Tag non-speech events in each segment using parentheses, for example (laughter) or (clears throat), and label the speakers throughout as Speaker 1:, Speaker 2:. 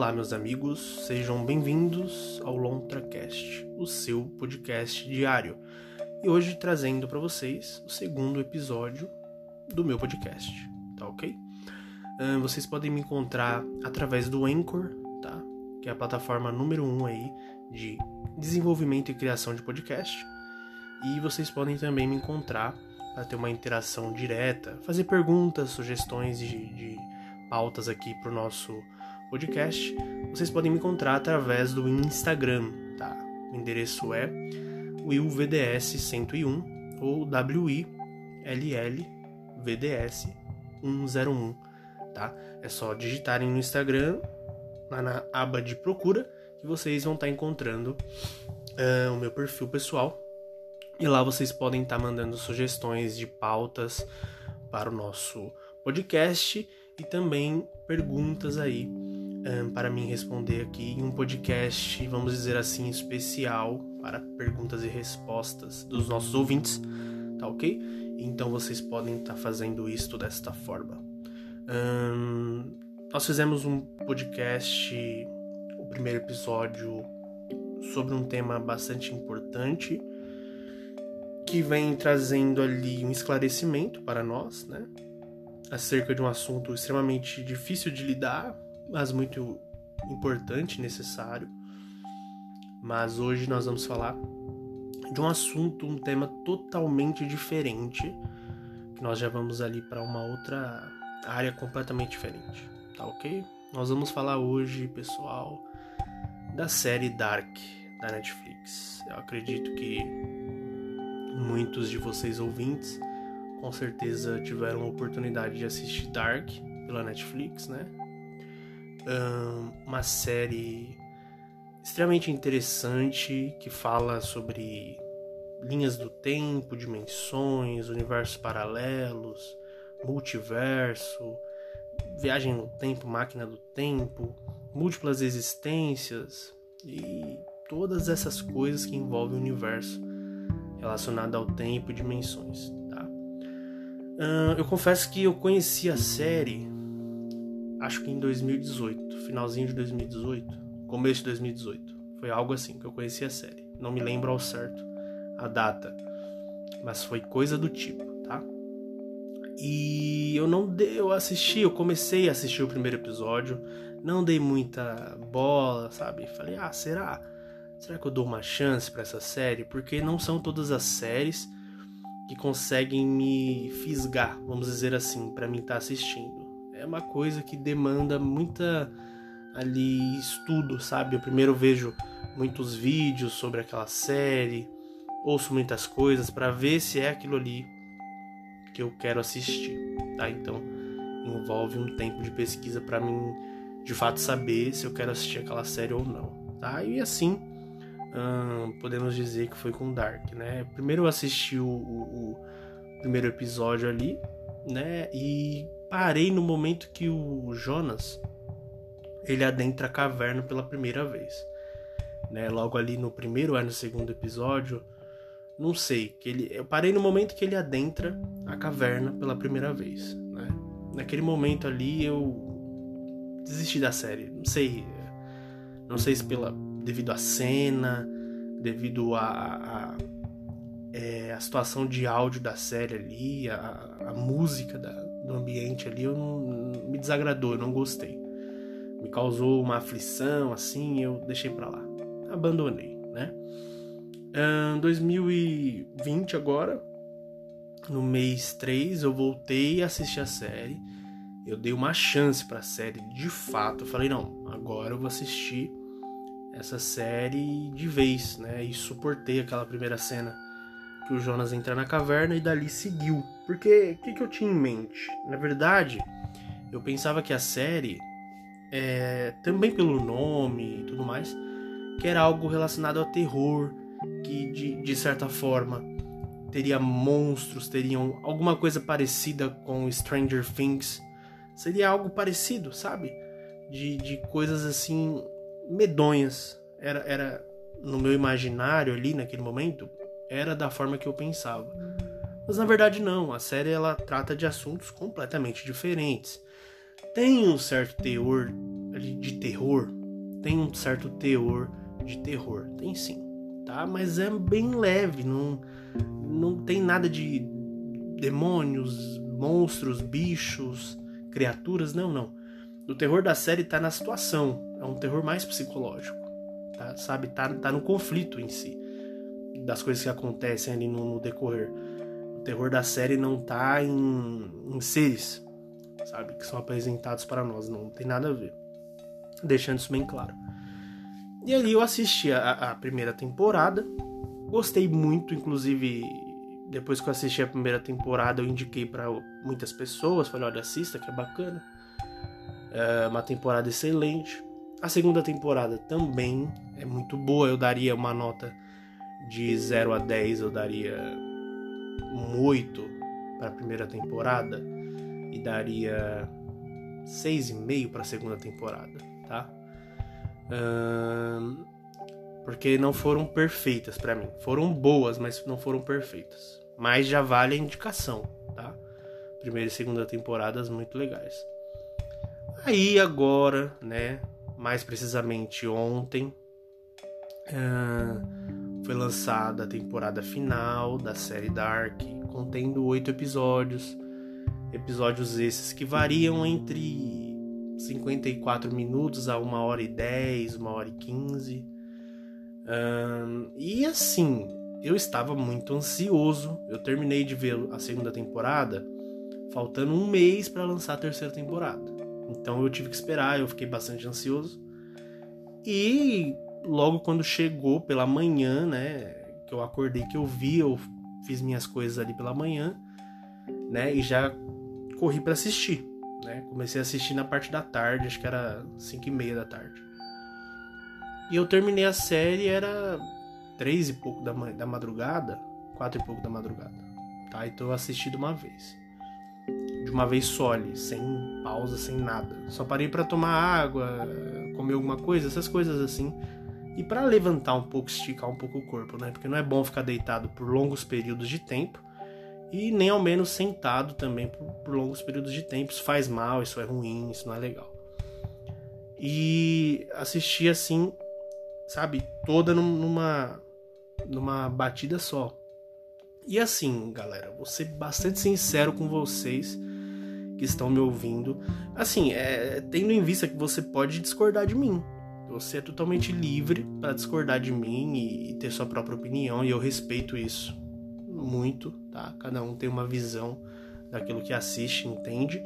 Speaker 1: Olá, meus amigos, sejam bem-vindos ao LontraCast, o seu podcast diário. E hoje trazendo para vocês o segundo episódio do meu podcast, tá ok? Uh, vocês podem me encontrar através do Anchor, tá? Que é a plataforma número um aí de desenvolvimento e criação de podcast. E vocês podem também me encontrar para ter uma interação direta, fazer perguntas, sugestões de, de pautas aqui para o nosso podcast, vocês podem me encontrar através do Instagram, tá? O endereço é willvds101 ou willvds101, tá? É só digitarem no Instagram, lá na aba de procura, que vocês vão estar encontrando uh, o meu perfil pessoal. E lá vocês podem estar mandando sugestões de pautas para o nosso podcast e também perguntas aí um, para mim responder aqui em um podcast, vamos dizer assim, especial para perguntas e respostas dos nossos ouvintes, tá ok? Então vocês podem estar tá fazendo isto desta forma. Um, nós fizemos um podcast, o primeiro episódio, sobre um tema bastante importante que vem trazendo ali um esclarecimento para nós, né? Acerca de um assunto extremamente difícil de lidar, mas muito importante, necessário. Mas hoje nós vamos falar de um assunto, um tema totalmente diferente, que nós já vamos ali para uma outra área completamente diferente, tá ok? Nós vamos falar hoje, pessoal, da série Dark da Netflix. Eu acredito que muitos de vocês ouvintes com certeza tiveram a oportunidade de assistir Dark pela Netflix, né? Uma série extremamente interessante que fala sobre linhas do tempo, dimensões, universos paralelos, multiverso, viagem no tempo, máquina do tempo, múltiplas existências e todas essas coisas que envolvem o universo relacionado ao tempo e dimensões. Tá? eu confesso que eu conheci a série acho que em 2018, finalzinho de 2018, começo de 2018. Foi algo assim que eu conheci a série. Não me lembro ao certo a data, mas foi coisa do tipo, tá? E eu não dei, eu assisti, eu comecei a assistir o primeiro episódio, não dei muita bola, sabe? Falei: "Ah, será? Será que eu dou uma chance para essa série? Porque não são todas as séries que conseguem me fisgar, vamos dizer assim, para mim estar tá assistindo é uma coisa que demanda muita ali estudo, sabe? Eu primeiro vejo muitos vídeos sobre aquela série, ouço muitas coisas para ver se é aquilo ali que eu quero assistir, tá? Então envolve um tempo de pesquisa para mim de fato saber se eu quero assistir aquela série ou não, tá? E assim hum, podemos dizer que foi com Dark, né? Primeiro eu assisti o, o, o primeiro episódio ali, né? E parei no momento que o Jonas ele adentra a caverna pela primeira vez. Né? Logo ali no primeiro ou no segundo episódio, não sei, que ele eu parei no momento que ele adentra a caverna pela primeira vez, né? Naquele momento ali eu desisti da série, não sei, não sei se pela devido à cena, devido a, a, é, a situação de áudio da série ali, a, a música da, do ambiente ali, eu não, me desagradou, eu não gostei. Me causou uma aflição, assim, eu deixei para lá. Abandonei, né? Um, 2020 agora, no mês 3, eu voltei a assistir a série. Eu dei uma chance para a série, de fato. Eu falei, não, agora eu vou assistir essa série de vez, né? E suportei aquela primeira cena que o Jonas entra na caverna e dali seguiu. Porque o que, que, eu tinha em mente? Na verdade, eu pensava que a série, é, também pelo nome e tudo mais, que era algo relacionado ao terror, que de, de certa forma teria monstros, teriam alguma coisa parecida com Stranger Things. Seria algo parecido, sabe? De, de coisas assim medonhas. Era, era no meu imaginário ali naquele momento, era da forma que eu pensava. Mas na verdade não, a série ela trata de assuntos completamente diferentes. Tem um certo teor de terror, tem um certo teor de terror, tem sim, tá? Mas é bem leve, não, não tem nada de demônios, monstros, bichos, criaturas, não, não. O terror da série tá na situação, é um terror mais psicológico, tá? Sabe? Tá, tá no conflito em si, das coisas que acontecem ali no, no decorrer. O terror da série não tá em, em seres, sabe? Que são apresentados para nós, não tem nada a ver. Deixando isso bem claro. E ali eu assisti a, a primeira temporada, gostei muito, inclusive depois que eu assisti a primeira temporada, eu indiquei para muitas pessoas, falei, olha, assista, que é bacana. É uma temporada excelente. A segunda temporada também é muito boa, eu daria uma nota de 0 a 10, eu daria um 8 para a primeira temporada e daria 6,5 para a segunda temporada, tá? porque não foram perfeitas para mim. Foram boas, mas não foram perfeitas. Mas já vale a indicação, tá? Primeira e segunda temporadas muito legais. Aí agora, né? Mais precisamente ontem, foi lançada a temporada final da série Dark, contendo oito episódios. Episódios esses que variam entre 54 minutos a 1 hora e 10, 1 hora e 15. Um, e assim, eu estava muito ansioso. Eu terminei de ver a segunda temporada, faltando um mês para lançar a terceira temporada. Então eu tive que esperar, eu fiquei bastante ansioso. E logo quando chegou pela manhã, né, que eu acordei, que eu vi, eu fiz minhas coisas ali pela manhã, né, e já corri para assistir. Né? Comecei a assistir na parte da tarde, acho que era 5 e meia da tarde. E eu terminei a série, era três e pouco da, da madrugada, quatro e pouco da madrugada. Tá? Então eu assisti de uma vez. De uma vez só ali, sem pausa, sem nada. Só parei para tomar água, comer alguma coisa, essas coisas assim. E para levantar um pouco, esticar um pouco o corpo, né? Porque não é bom ficar deitado por longos períodos de tempo e nem ao menos sentado também por, por, longos períodos de tempo. Isso faz mal, isso é ruim, isso não é legal. E assisti assim, sabe, toda numa numa batida só. E assim, galera, vou ser bastante sincero com vocês que estão me ouvindo. Assim, é, tendo em vista que você pode discordar de mim. Você é totalmente livre para discordar de mim e ter sua própria opinião e eu respeito isso muito, tá? Cada um tem uma visão daquilo que assiste, entende.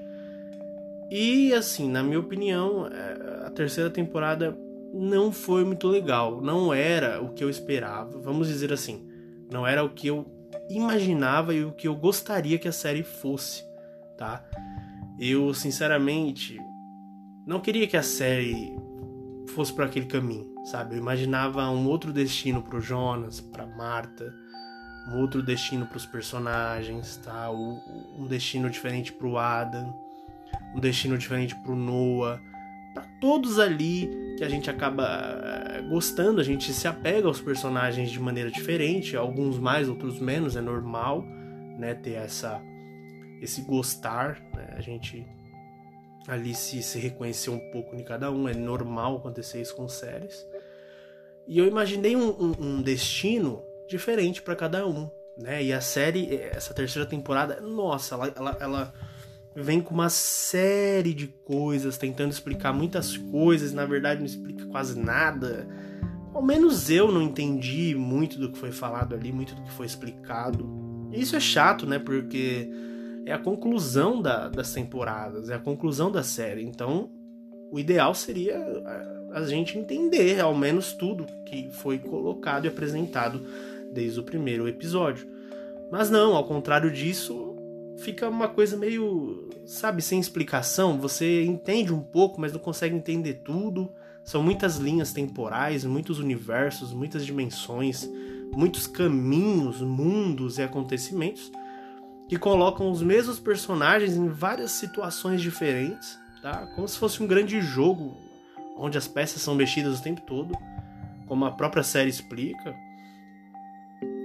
Speaker 1: E assim, na minha opinião, é, a terceira temporada não foi muito legal, não era o que eu esperava, vamos dizer assim, não era o que eu imaginava e o que eu gostaria que a série fosse, tá? Eu, sinceramente, não queria que a série fosse para aquele caminho, sabe? Eu imaginava um outro destino pro Jonas, pra Marta, um outro destino para os personagens, tá? Um destino diferente para o Adam, um destino diferente para o Noah, para todos ali que a gente acaba eh, gostando, a gente se apega aos personagens de maneira diferente, alguns mais, outros menos, é normal, né? Ter essa esse gostar, né? A gente ali se, reconhecer um pouco em cada um, é normal acontecer isso com séries. E eu imaginei um, um, um destino diferente para cada um, né? E a série, essa terceira temporada, nossa, ela, ela, ela, vem com uma série de coisas, tentando explicar muitas coisas, na verdade não explica quase nada. Ao menos eu não entendi muito do que foi falado ali, muito do que foi explicado. E isso é chato, né? Porque é a conclusão da, das temporadas, é a conclusão da série. Então, o ideal seria a gente entender ao menos tudo que foi colocado e apresentado desde o primeiro episódio. Mas não, ao contrário disso, fica uma coisa meio, sabe, sem explicação. Você entende um pouco, mas não consegue entender tudo. São muitas linhas temporais, muitos universos, muitas dimensões, muitos caminhos, mundos e acontecimentos que colocam os mesmos personagens em várias situações diferentes, tá? Como se fosse um grande jogo onde as peças são mexidas o tempo todo, como a própria série explica.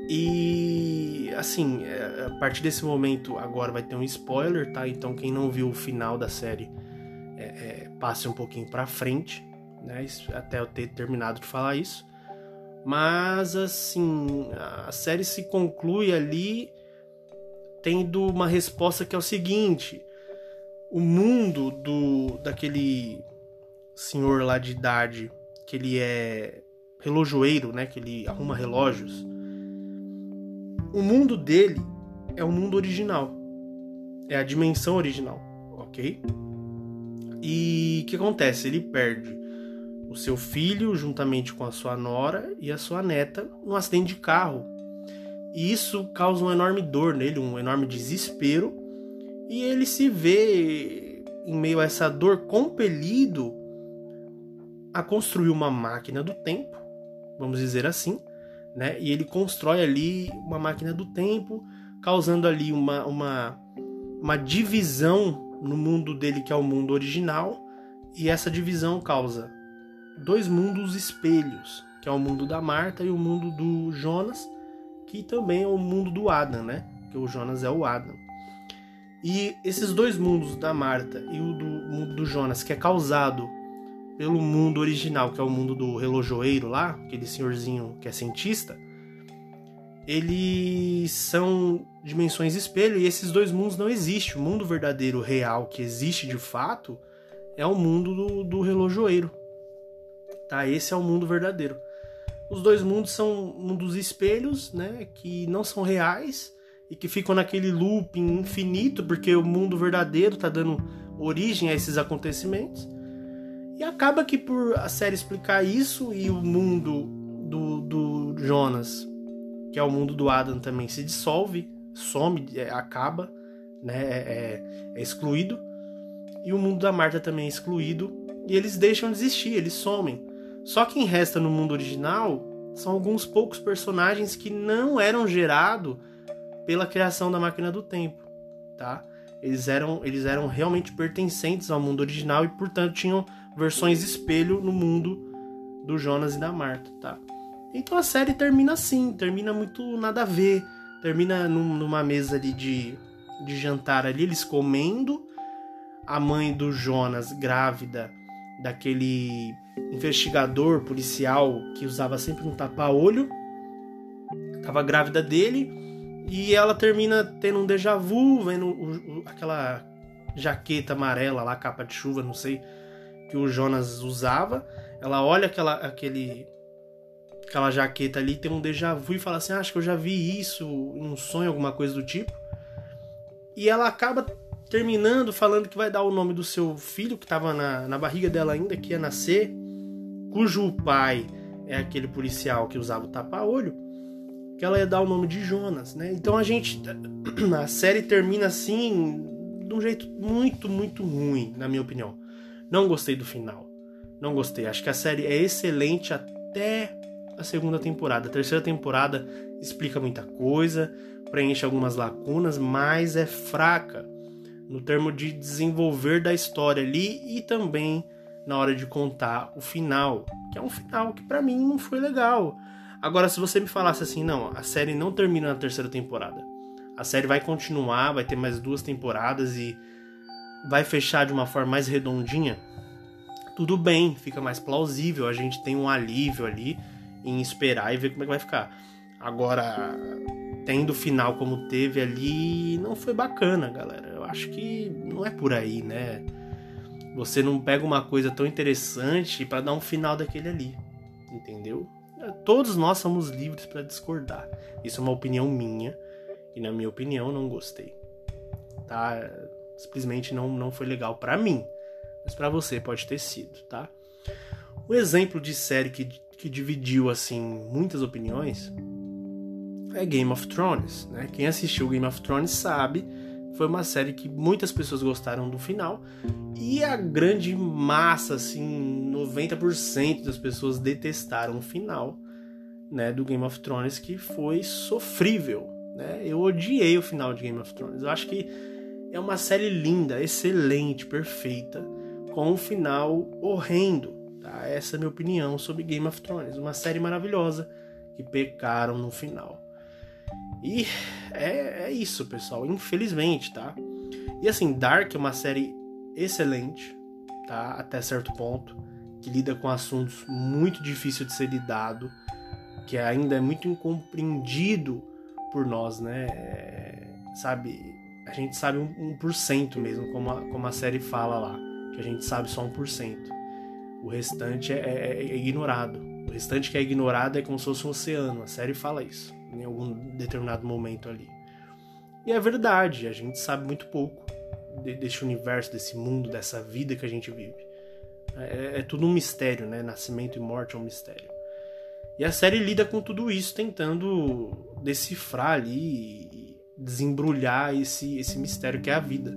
Speaker 1: E assim, é, a partir desse momento agora vai ter um spoiler, tá? Então quem não viu o final da série, é, é, passe um pouquinho para frente, né? Até eu ter terminado de falar isso. Mas assim, a série se conclui ali tendo uma resposta que é o seguinte: o mundo do daquele senhor lá de idade, que ele é relojoeiro, né, que ele arruma relógios. O mundo dele é o mundo original. É a dimensão original, OK? E o que acontece? Ele perde o seu filho juntamente com a sua nora e a sua neta num acidente de carro. E isso causa uma enorme dor nele, um enorme desespero, e ele se vê em meio a essa dor compelido a construir uma máquina do tempo, vamos dizer assim, né? E ele constrói ali uma máquina do tempo, causando ali uma, uma, uma divisão no mundo dele que é o mundo original, e essa divisão causa dois mundos espelhos, que é o mundo da Marta e o mundo do Jonas, que também é o mundo do Adam, né? Que o Jonas é o Adam. E esses dois mundos da Marta e o do mundo do Jonas, que é causado pelo mundo original, que é o mundo do relojoeiro lá, aquele senhorzinho que é cientista, eles são dimensões espelho e esses dois mundos não existem. O mundo verdadeiro, real, que existe de fato, é o mundo do, do relojoeiro. Tá? Esse é o mundo verdadeiro. Os dois mundos são mundos espelhos, né, que não são reais e que ficam naquele looping infinito, porque o mundo verdadeiro está dando origem a esses acontecimentos. E acaba que por a série explicar isso e o mundo do, do Jonas, que é o mundo do Adam também, se dissolve, some, é, acaba, né, é, é, é excluído. E o mundo da Marta também é excluído. E eles deixam de existir, eles somem. Só quem resta no mundo original são alguns poucos personagens que não eram gerados pela criação da máquina do tempo, tá? Eles eram, eles eram realmente pertencentes ao mundo original e, portanto, tinham versões espelho no mundo do Jonas e da Marta, tá? Então a série termina assim, termina muito nada a ver, termina num, numa mesa ali de, de jantar ali, eles comendo, a mãe do Jonas grávida daquele investigador policial que usava sempre um tapa-olho. Tava grávida dele e ela termina tendo um déjà vu, vendo o, o, aquela jaqueta amarela lá, capa de chuva, não sei, que o Jonas usava. Ela olha aquela, aquele, aquela jaqueta ali, tem um déjà vu e fala assim: ah, Acho que eu já vi isso em um sonho, alguma coisa do tipo. E ela acaba terminando falando que vai dar o nome do seu filho, que estava na, na barriga dela ainda, que ia nascer, cujo pai é aquele policial que usava o tapa-olho, que ela ia dar o nome de Jonas, né? Então a gente. (clears throat) A série termina assim, de um jeito muito, muito ruim, na minha opinião. Não gostei do final. Não gostei. Acho que a série é excelente até a segunda temporada. A terceira temporada explica muita coisa, preenche algumas lacunas, mas é fraca no termo de desenvolver da história ali e também na hora de contar o final, que é um final que para mim não foi legal. Agora, se você me falasse assim, não, a série não termina na terceira temporada, a série vai continuar, vai ter mais duas temporadas e vai fechar de uma forma mais redondinha, tudo bem, fica mais plausível, a gente tem um alívio ali em esperar e ver como é que vai ficar. Agora, tendo o final como teve ali, não foi bacana, galera. Eu acho que não é por aí, né? Você não pega uma coisa tão interessante para dar um final daquele ali, entendeu? Todos nós somos livres para discordar. Isso é uma opinião minha e na minha opinião não gostei. Tá? Simplesmente não não foi legal para mim, mas para você pode ter sido, tá? O exemplo de série que, que dividiu assim muitas opiniões é Game of Thrones. Né? Quem assistiu Game of Thrones sabe foi uma série que muitas pessoas gostaram do final e a grande massa, assim, 90% das pessoas detestaram o final né, do Game of Thrones, que foi sofrível. Né? Eu odiei o final de Game of Thrones. Eu acho que é uma série linda, excelente, perfeita, com um final horrendo. Tá? Essa é a minha opinião sobre Game of Thrones. Uma série maravilhosa que pecaram no final. E é, é isso, pessoal. Infelizmente, tá? E assim, Dark é uma série excelente, tá? Até certo ponto, que lida com assuntos muito difíceis de ser lidado, que ainda é muito incompreendido por nós, né? É, sabe, a gente sabe um, por cento mesmo, como a, como a série fala lá, que a gente sabe só um por cento. O restante é, é, é ignorado. O restante que é ignorado é como se fosse um oceano. A série fala isso em algum determinado momento ali. E é verdade, a gente sabe muito pouco desse universo, desse mundo, dessa vida que a gente vive. É, é, tudo um mistério, né? Nascimento e morte é um mistério. E a série lida com tudo isso, tentando decifrar ali, desembrulhar esse, esse mistério que é a vida.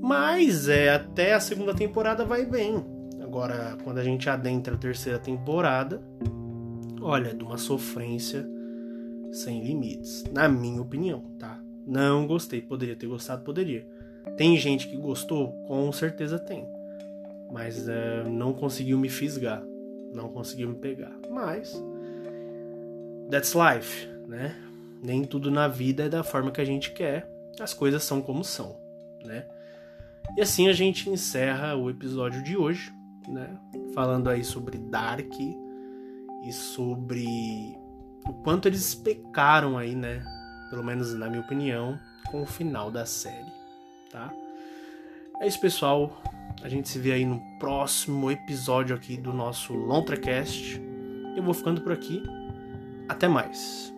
Speaker 1: Mas é até a segunda temporada vai bem. Agora, quando a gente adentra a terceira temporada, olha, de uma sofrência sem limites, na minha opinião, tá? Não gostei, poderia ter gostado, poderia. Tem gente que gostou? Com certeza tem. Mas é, não conseguiu me fisgar, não conseguiu me pegar. Mas that's life, né? Nem tudo na vida é da forma que a gente quer. As coisas são como são, né? E assim a gente encerra o episódio de hoje, né? Falando aí sobre Dark e sobre o quanto eles pecaram aí, né? Pelo menos na minha opinião, com o final da série, tá? É isso, pessoal. A gente se vê aí no próximo episódio aqui do nosso Lontrecast. Eu vou ficando por aqui. Até mais.